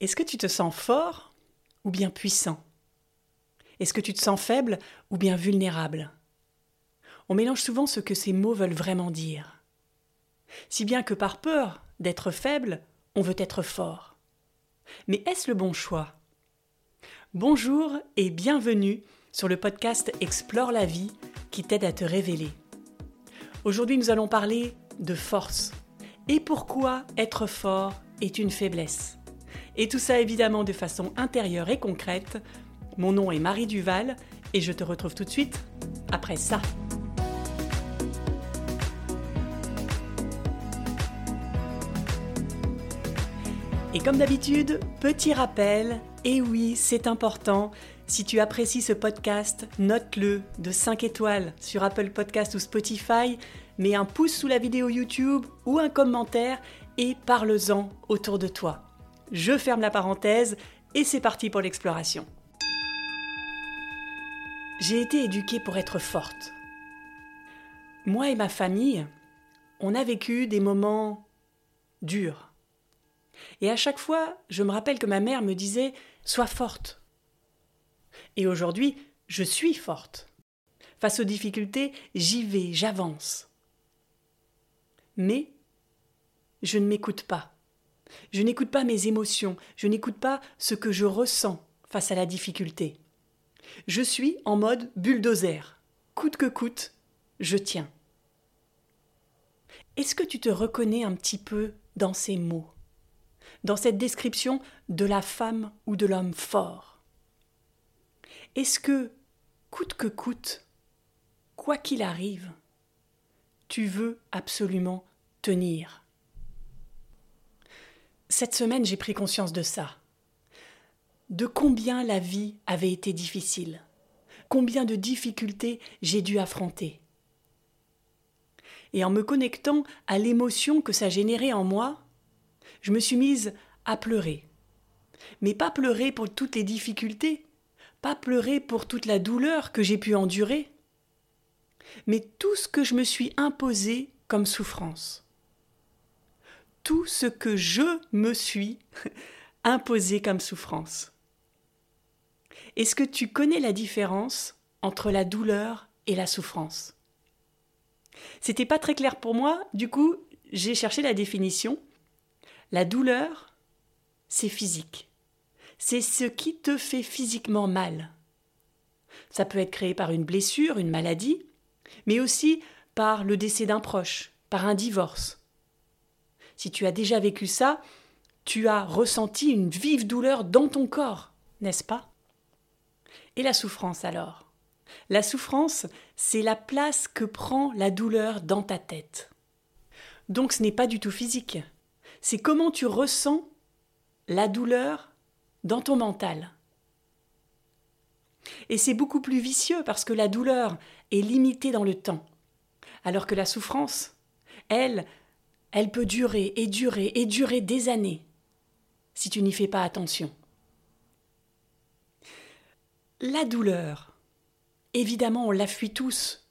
Est-ce que tu te sens fort ou bien puissant? Est-ce que tu te sens faible ou bien vulnérable? On mélange souvent ce que ces mots veulent vraiment dire. Si bien que par peur d'être faible, on veut être fort. Mais est-ce le bon choix? Bonjour et bienvenue sur le podcast Explore la vie qui t'aide à te révéler. Aujourd'hui nous allons parler de force et pourquoi être fort est une faiblesse? Et tout ça évidemment de façon intérieure et concrète. Mon nom est Marie Duval et je te retrouve tout de suite après ça. Et comme d'habitude, petit rappel, et oui, c'est important, si tu apprécies ce podcast, note-le de 5 étoiles sur Apple Podcast ou Spotify, mets un pouce sous la vidéo YouTube ou un commentaire et parle-en autour de toi. Je ferme la parenthèse et c'est parti pour l'exploration. J'ai été éduquée pour être forte. Moi et ma famille, on a vécu des moments durs. Et à chaque fois, je me rappelle que ma mère me disait Sois forte. Et aujourd'hui, je suis forte. Face aux difficultés, j'y vais, j'avance. Mais je ne m'écoute pas. Je n'écoute pas mes émotions, je n'écoute pas ce que je ressens face à la difficulté. Je suis en mode bulldozer. Coûte que coûte, je tiens. Est-ce que tu te reconnais un petit peu dans ces mots, dans cette description de la femme ou de l'homme fort? Est-ce que, coûte que coûte, quoi qu'il arrive, tu veux absolument tenir? Cette semaine, j'ai pris conscience de ça. De combien la vie avait été difficile. Combien de difficultés j'ai dû affronter. Et en me connectant à l'émotion que ça générait en moi, je me suis mise à pleurer. Mais pas pleurer pour toutes les difficultés, pas pleurer pour toute la douleur que j'ai pu endurer, mais tout ce que je me suis imposé comme souffrance tout ce que je me suis imposé comme souffrance. Est-ce que tu connais la différence entre la douleur et la souffrance? C'était pas très clair pour moi, du coup, j'ai cherché la définition. La douleur, c'est physique. C'est ce qui te fait physiquement mal. Ça peut être créé par une blessure, une maladie, mais aussi par le décès d'un proche, par un divorce, si tu as déjà vécu ça, tu as ressenti une vive douleur dans ton corps, n'est-ce pas? Et la souffrance alors? La souffrance, c'est la place que prend la douleur dans ta tête. Donc ce n'est pas du tout physique. C'est comment tu ressens la douleur dans ton mental. Et c'est beaucoup plus vicieux parce que la douleur est limitée dans le temps, alors que la souffrance, elle, elle peut durer et durer et durer des années si tu n'y fais pas attention. La douleur, évidemment, on la fuit tous.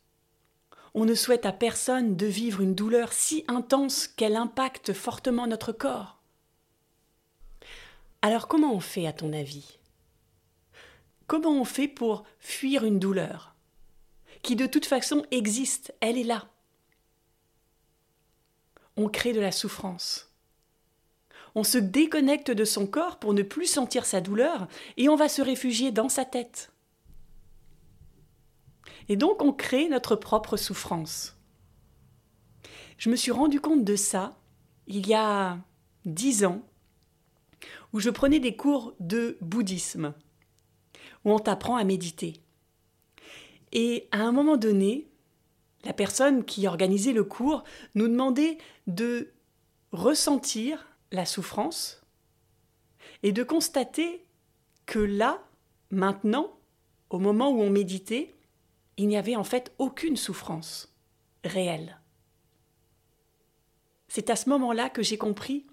On ne souhaite à personne de vivre une douleur si intense qu'elle impacte fortement notre corps. Alors comment on fait à ton avis? Comment on fait pour fuir une douleur qui de toute façon existe, elle est là on crée de la souffrance. On se déconnecte de son corps pour ne plus sentir sa douleur et on va se réfugier dans sa tête. Et donc on crée notre propre souffrance. Je me suis rendu compte de ça il y a dix ans, où je prenais des cours de bouddhisme, où on t'apprend à méditer. Et à un moment donné, la personne qui organisait le cours nous demandait de ressentir la souffrance et de constater que là, maintenant, au moment où on méditait, il n'y avait en fait aucune souffrance réelle. C'est à ce moment-là que j'ai compris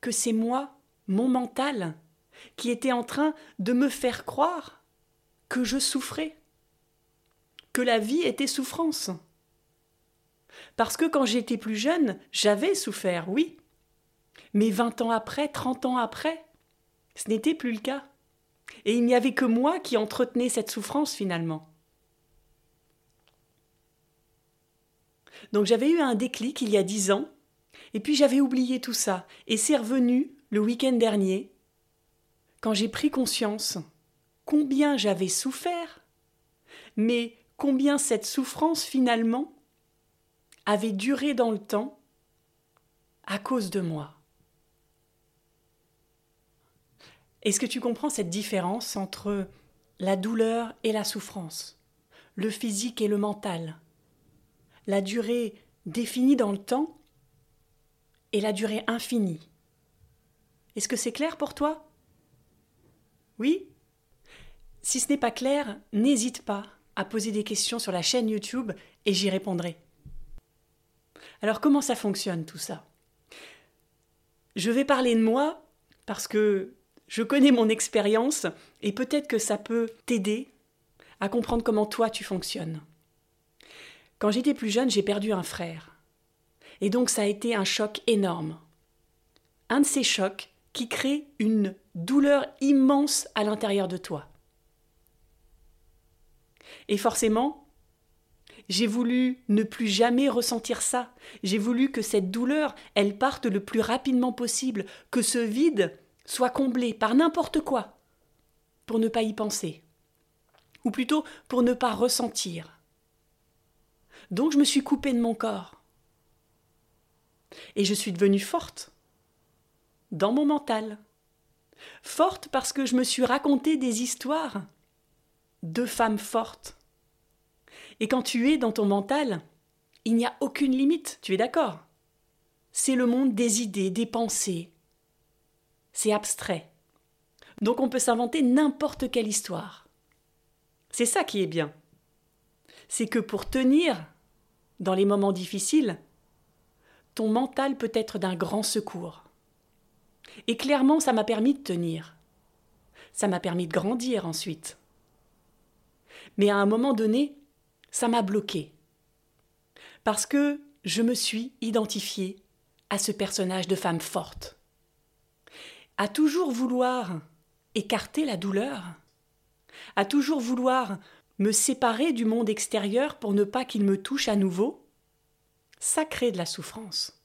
que c'est moi, mon mental, qui était en train de me faire croire que je souffrais, que la vie était souffrance. Parce que quand j'étais plus jeune, j'avais souffert, oui. Mais vingt ans après, trente ans après, Ce n'était plus le cas. Et il n'y avait que moi qui entretenais cette souffrance finalement. Donc j'avais eu un déclic il y a dix ans, et puis j'avais oublié tout ça, et c'est revenu le week-end dernier, quand j'ai pris conscience combien j'avais souffert, mais combien cette souffrance finalement avait duré dans le temps à cause de moi. Est-ce que tu comprends cette différence entre la douleur et la souffrance, le physique et le mental, la durée définie dans le temps et la durée infinie Est-ce que c'est clair pour toi? Oui? Si ce n'est pas clair, n'hésite pas à poser des questions sur la chaîne YouTube et j'y répondrai. Alors comment ça fonctionne tout ça? Je vais parler de moi parce que je connais mon expérience et peut-être que ça peut t'aider à comprendre comment toi tu fonctionnes. Quand j'étais plus jeune, j'ai perdu un frère. Et donc ça a été un choc énorme. Un de ces chocs qui crée une douleur immense à l'intérieur de toi. Et forcément, j'ai voulu ne plus jamais ressentir ça. J'ai voulu que cette douleur, elle parte le plus rapidement possible, que ce vide soit comblé par n'importe quoi, pour ne pas y penser, ou plutôt pour ne pas ressentir. Donc je me suis coupée de mon corps. Et je suis devenue forte, dans mon mental. Forte parce que je me suis raconté des histoires de femmes fortes. Et quand tu es dans ton mental, il n'y a aucune limite, tu es d'accord? C'est le monde des idées, des pensées, c'est abstrait. Donc on peut s'inventer n'importe quelle histoire. C'est ça qui est bien. C'est que pour tenir dans les moments difficiles, ton mental peut être d'un grand secours. Et clairement, ça m'a permis de tenir. Ça m'a permis de grandir ensuite. Mais à un moment donné, ça m'a bloqué. Parce que je me suis identifiée à ce personnage de femme forte à toujours vouloir écarter la douleur, à toujours vouloir me séparer du monde extérieur pour ne pas qu'il me touche à nouveau, ça crée de la souffrance.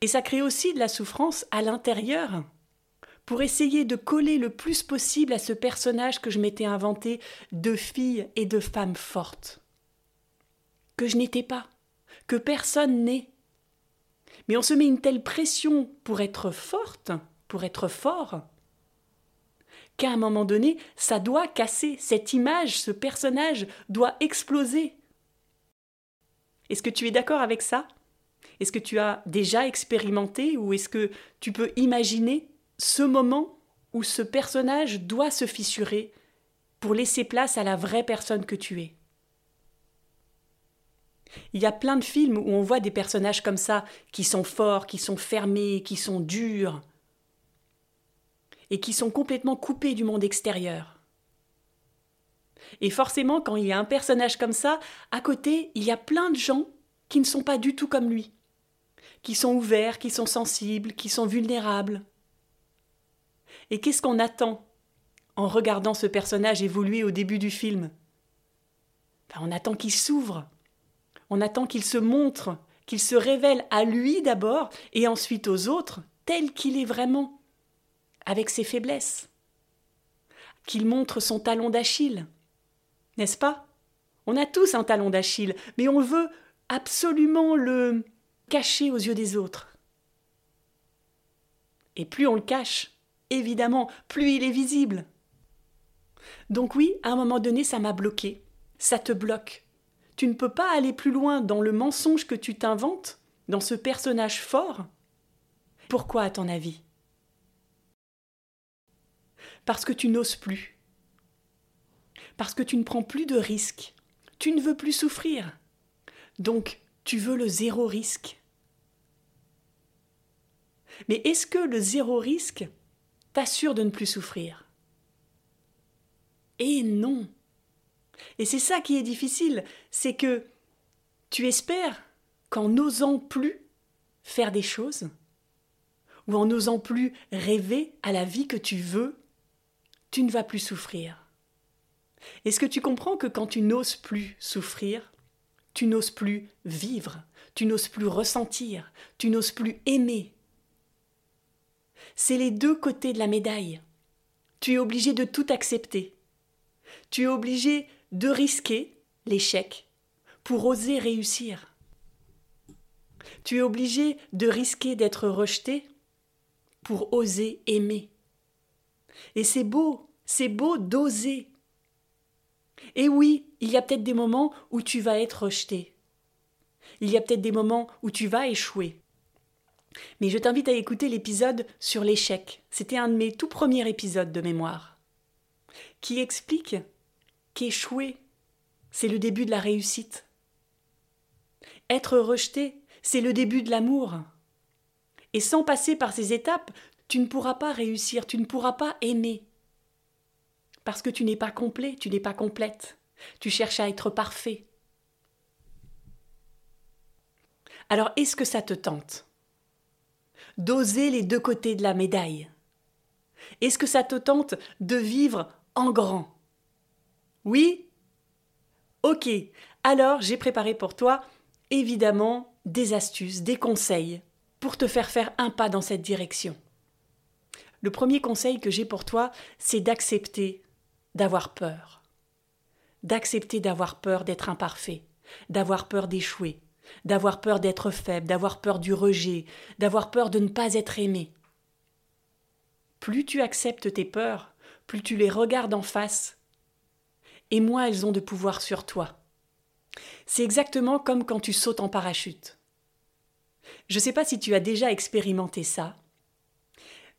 Et ça crée aussi de la souffrance à l'intérieur, pour essayer de coller le plus possible à ce personnage que je m'étais inventé de fille et de femme forte. Que je n'étais pas, que personne n'est, mais on se met une telle pression pour être forte, pour être fort, qu'à un moment donné, ça doit casser. Cette image, ce personnage doit exploser. Est-ce que tu es d'accord avec ça? Est-ce que tu as déjà expérimenté ou est-ce que tu peux imaginer ce moment où ce personnage doit se fissurer pour laisser place à la vraie personne que tu es il y a plein de films où on voit des personnages comme ça, qui sont forts, qui sont fermés, qui sont durs, et qui sont complètement coupés du monde extérieur. Et forcément, quand il y a un personnage comme ça, à côté, il y a plein de gens qui ne sont pas du tout comme lui, qui sont ouverts, qui sont sensibles, qui sont vulnérables. Et qu'est-ce qu'on attend en regardant ce personnage évoluer au début du film? Ben, On attend qu'il s'ouvre, on attend qu'il se montre, qu'il se révèle à lui d'abord et ensuite aux autres tel qu'il est vraiment, avec ses faiblesses. Qu'il montre son talon d'Achille. N'est-ce pas? On a tous un talon d'Achille, mais on veut absolument le cacher aux yeux des autres. Et plus on le cache, évidemment, plus il est visible. Donc oui, à un moment donné, ça m'a bloqué. Ça te bloque. Tu ne peux pas aller plus loin dans le mensonge que tu t'inventes, dans ce personnage fort Pourquoi, à ton avis? Parce que tu n'oses plus. Parce que tu ne prends plus de risques. Tu ne veux plus souffrir. Donc, tu veux le zéro risque. Mais est-ce que le zéro risque t'assure de ne plus souffrir Et non. Et c'est ça qui est difficile, c'est que tu espères qu'en n'osant plus faire des choses, ou en n'osant plus rêver à la vie que tu veux, tu ne vas plus souffrir. Est-ce que tu comprends que quand tu n'oses plus souffrir, tu n'oses plus vivre, tu n'oses plus ressentir, tu n'oses plus aimer C'est les deux côtés de la médaille. Tu es obligé de tout accepter. Tu es obligé de risquer l'échec pour oser réussir. Tu es obligé de risquer d'être rejeté pour oser aimer. Et c'est beau, c'est beau d'oser. Et oui, il y a peut-être des moments où tu vas être rejeté. Il y a peut-être des moments où tu vas échouer. Mais je t'invite à écouter l'épisode sur l'échec. C'était un de mes tout premiers épisodes de mémoire, qui explique qu'échouer, c'est le début de la réussite. Être rejeté, c'est le début de l'amour. Et sans passer par ces étapes, tu ne pourras pas réussir, tu ne pourras pas aimer. Parce que tu n'es pas complet, tu n'es pas complète. Tu cherches à être parfait. Alors est-ce que ça te tente? D'oser les deux côtés de la médaille. Est-ce que ça te tente de vivre en grand? Oui? Ok, alors j'ai préparé pour toi évidemment des astuces, des conseils pour te faire faire un pas dans cette direction. Le premier conseil que j'ai pour toi, c'est d'accepter d'avoir peur. D'accepter d'avoir peur d'être imparfait, d'avoir peur d'échouer, d'avoir peur d'être faible, d'avoir peur du rejet, d'avoir peur de ne pas être aimé. Plus tu acceptes tes peurs, plus tu les regardes en face, et moins elles ont de pouvoir sur toi. C'est exactement comme quand tu sautes en parachute. Je ne sais pas si tu as déjà expérimenté ça,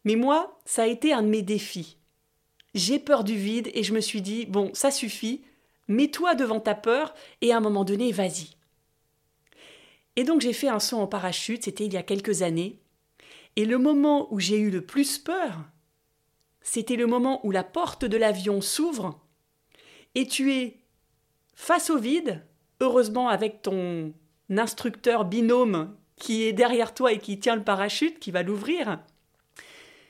mais moi, ça a été un de mes défis. J'ai peur du vide et je me suis dit, bon, ça suffit, mets-toi devant ta peur et à un moment donné, vas-y. Et donc j'ai fait un saut en parachute, c'était il y a quelques années, et le moment où j'ai eu le plus peur, c'était le moment où la porte de l'avion s'ouvre et tu es face au vide, heureusement avec ton instructeur binôme qui est derrière toi et qui tient le parachute, qui va l'ouvrir,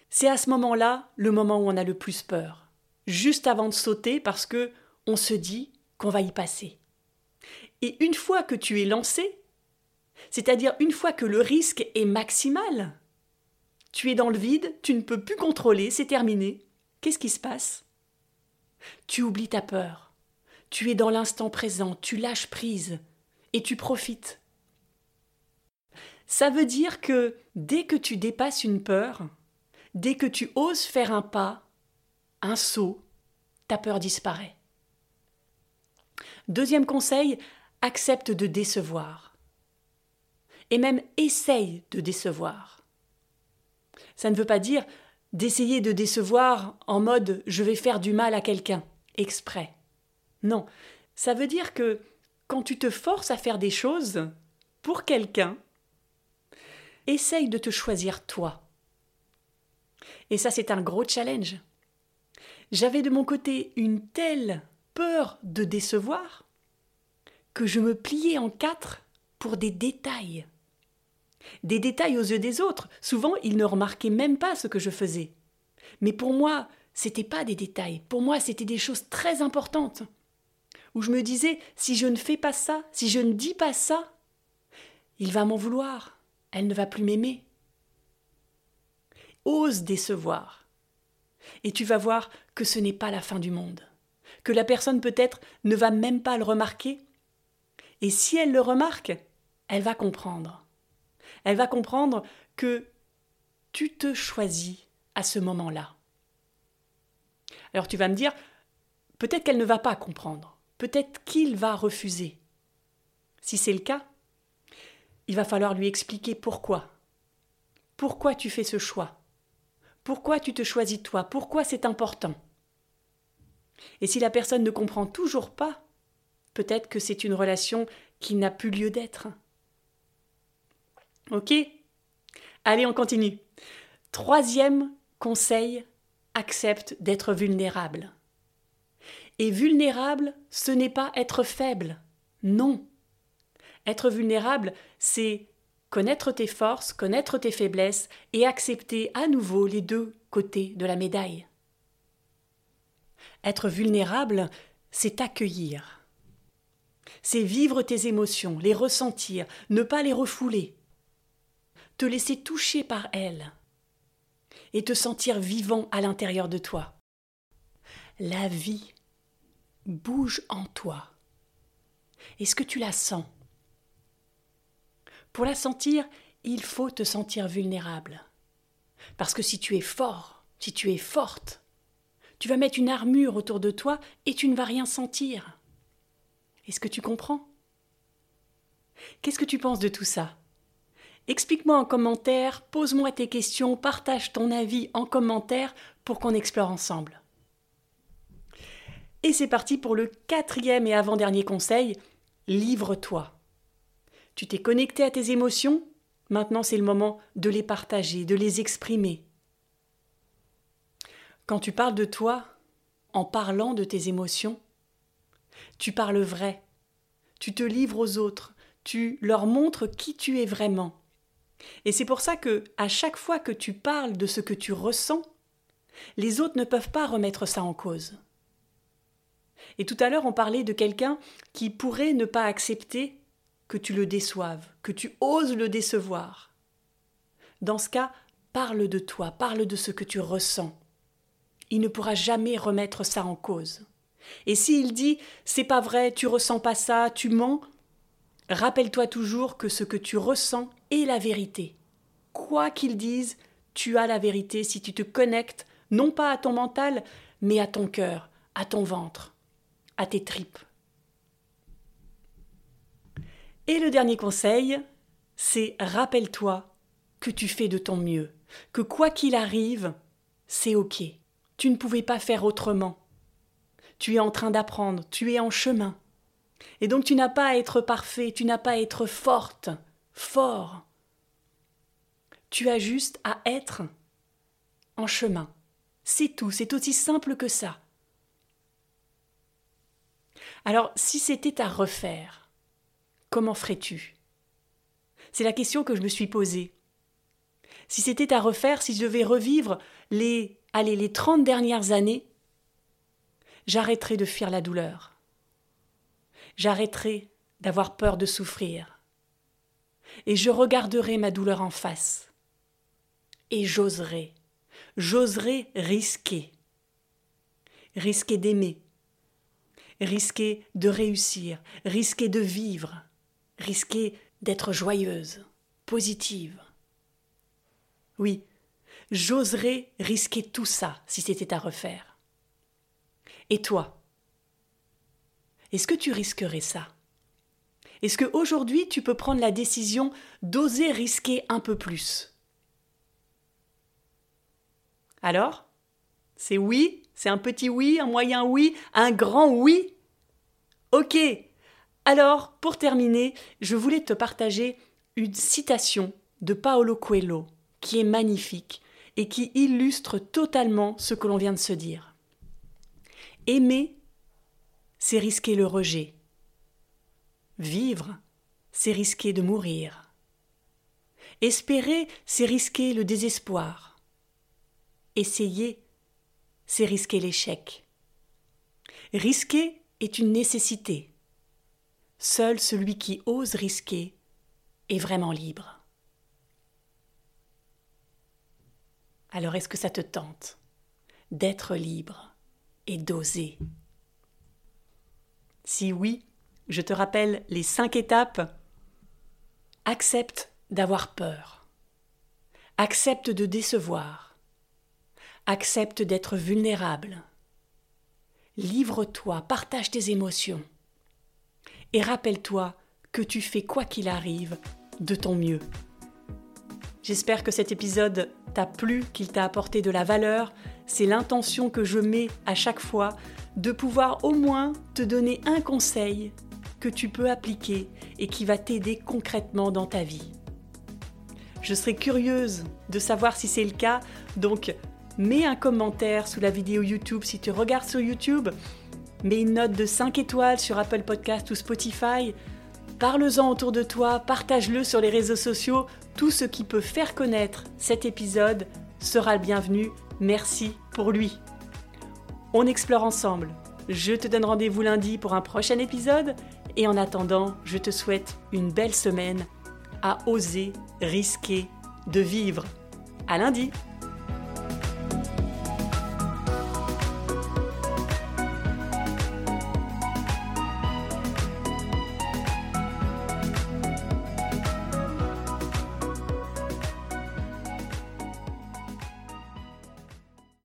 c'est à ce moment-là le moment où on a le plus peur, juste avant de sauter parce que on se dit qu'on va y passer. Et une fois que tu es lancé, c'est-à-dire une fois que le risque est maximal, tu es dans le vide, tu ne peux plus contrôler, c'est terminé. Qu'est-ce qui se passe? Tu oublies ta peur. Tu es dans l'instant présent, tu lâches prise et tu profites. Ça veut dire que dès que tu dépasses une peur, dès que tu oses faire un pas, un saut, ta peur disparaît. Deuxième conseil, accepte de décevoir. Et même essaye de décevoir. Ça ne veut pas dire d'essayer de décevoir en mode je vais faire du mal à quelqu'un, exprès. Non, ça veut dire que quand tu te forces à faire des choses pour quelqu'un, essaye de te choisir toi. Et ça, c'est un gros challenge. J'avais de mon côté une telle peur de décevoir que je me pliais en quatre pour des détails. Des détails aux yeux des autres. Souvent, ils ne remarquaient même pas ce que je faisais. Mais pour moi, c'était pas des détails. Pour moi, c'était des choses très importantes. Où je me disais, si je ne fais pas ça, si je ne dis pas ça, il va m'en vouloir elle ne va plus m'aimer. Ose décevoir. Et tu vas voir que ce n'est pas la fin du monde, que la personne peut-être ne va même pas le remarquer. Et si elle le remarque, elle va comprendre. Elle va comprendre que tu te choisis à ce moment-là. Alors tu vas me dire, peut-être qu'elle ne va pas comprendre, peut-être qu'il va refuser. Si c'est le cas, il va falloir lui expliquer pourquoi. Pourquoi tu fais ce choix? Pourquoi tu te choisis toi? Pourquoi c'est important? Et si la personne ne comprend toujours pas, peut-être que c'est une relation qui n'a plus lieu d'être. Ok Allez, on continue. Troisième conseil, accepte d'être vulnérable. Et vulnérable, ce n'est pas être faible. Non. Être vulnérable, c'est connaître tes forces, connaître tes faiblesses et accepter à nouveau les deux côtés de la médaille. Être vulnérable, c'est accueillir. C'est vivre tes émotions, les ressentir, ne pas les refouler. Te laisser toucher par elles et te sentir vivant à l'intérieur de toi. La vie bouge en toi. Est-ce que tu la sens? Pour la sentir, il faut te sentir vulnérable. Parce que si tu es fort, si tu es forte, tu vas mettre une armure autour de toi et tu ne vas rien sentir. Est-ce que tu comprends? Qu'est-ce que tu penses de tout ça? Explique-moi en commentaire, pose-moi tes questions, partage ton avis en commentaire pour qu'on explore ensemble. Et c'est parti pour le quatrième et avant-dernier conseil, livre-toi. Tu t'es connecté à tes émotions, maintenant c'est le moment de les partager, de les exprimer. Quand tu parles de toi, en parlant de tes émotions, tu parles vrai, tu te livres aux autres, tu leur montres qui tu es vraiment. Et c'est pour ça que, à chaque fois que tu parles de ce que tu ressens, les autres ne peuvent pas remettre ça en cause. Et tout à l'heure, on parlait de quelqu'un qui pourrait ne pas accepter que tu le déçoives, que tu oses le décevoir. Dans ce cas, parle de toi, parle de ce que tu ressens. Il ne pourra jamais remettre ça en cause. Et s'il dit c'est pas vrai, tu ressens pas ça, tu mens, rappelle-toi toujours que ce que tu ressens est la vérité. Quoi qu'il dise, tu as la vérité si tu te connectes non pas à ton mental, mais à ton cœur, à ton ventre à tes tripes. Et le dernier conseil, c'est rappelle-toi que tu fais de ton mieux, que quoi qu'il arrive, c'est OK. Tu ne pouvais pas faire autrement. Tu es en train d'apprendre, tu es en chemin. Et donc tu n'as pas à être parfait, tu n'as pas à être forte, fort. Tu as juste à être en chemin. C'est tout, c'est aussi simple que ça. Alors, si c'était à refaire, comment ferais-tu? C'est la question que je me suis posée. Si c'était à refaire, si je devais revivre les, allez, les 30 dernières années, j'arrêterais de fuir la douleur. J'arrêterais d'avoir peur de souffrir. Et je regarderai ma douleur en face. Et j'oserai, j'oserai risquer. Risquer d'aimer, risquer de réussir, risquer de vivre, risquer d'être joyeuse, positive. Oui, j'oserais risquer tout ça si c'était à refaire. Et toi Est-ce que tu risquerais ça? Est-ce qu'aujourd'hui tu peux prendre la décision d'oser risquer un peu plus? Alors? C'est oui c'est un petit oui, un moyen oui, un grand oui? Ok. Alors, pour terminer, je voulais te partager une citation de Paolo Coelho qui est magnifique et qui illustre totalement ce que l'on vient de se dire. Aimer, c'est risquer le rejet. Vivre, c'est risquer de mourir. Espérer, c'est risquer le désespoir. Essayer, c'est risquer l'échec. Risquer est une nécessité. Seul celui qui ose risquer est vraiment libre. Alors est-ce que ça te tente d'être libre et d'oser? Si oui, je te rappelle les cinq étapes. Accepte d'avoir peur. Accepte de décevoir. Accepte d'être vulnérable. Livre-toi, partage tes émotions. Et rappelle-toi que tu fais quoi qu'il arrive de ton mieux. J'espère que cet épisode t'a plu, qu'il t'a apporté de la valeur. C'est l'intention que je mets à chaque fois de pouvoir au moins te donner un conseil que tu peux appliquer et qui va t'aider concrètement dans ta vie. Je serais curieuse de savoir si c'est le cas, donc mets un commentaire sous la vidéo YouTube si tu regardes sur YouTube, mets une note de 5 étoiles sur Apple Podcast ou Spotify. Parle-en autour de toi, partage-le sur les réseaux sociaux. Tout ce qui peut faire connaître cet épisode sera le bienvenu. Merci pour lui. On explore ensemble. Je te donne rendez-vous lundi pour un prochain épisode. Et en attendant, je te souhaite une belle semaine à oser, risquer de vivre. À lundi!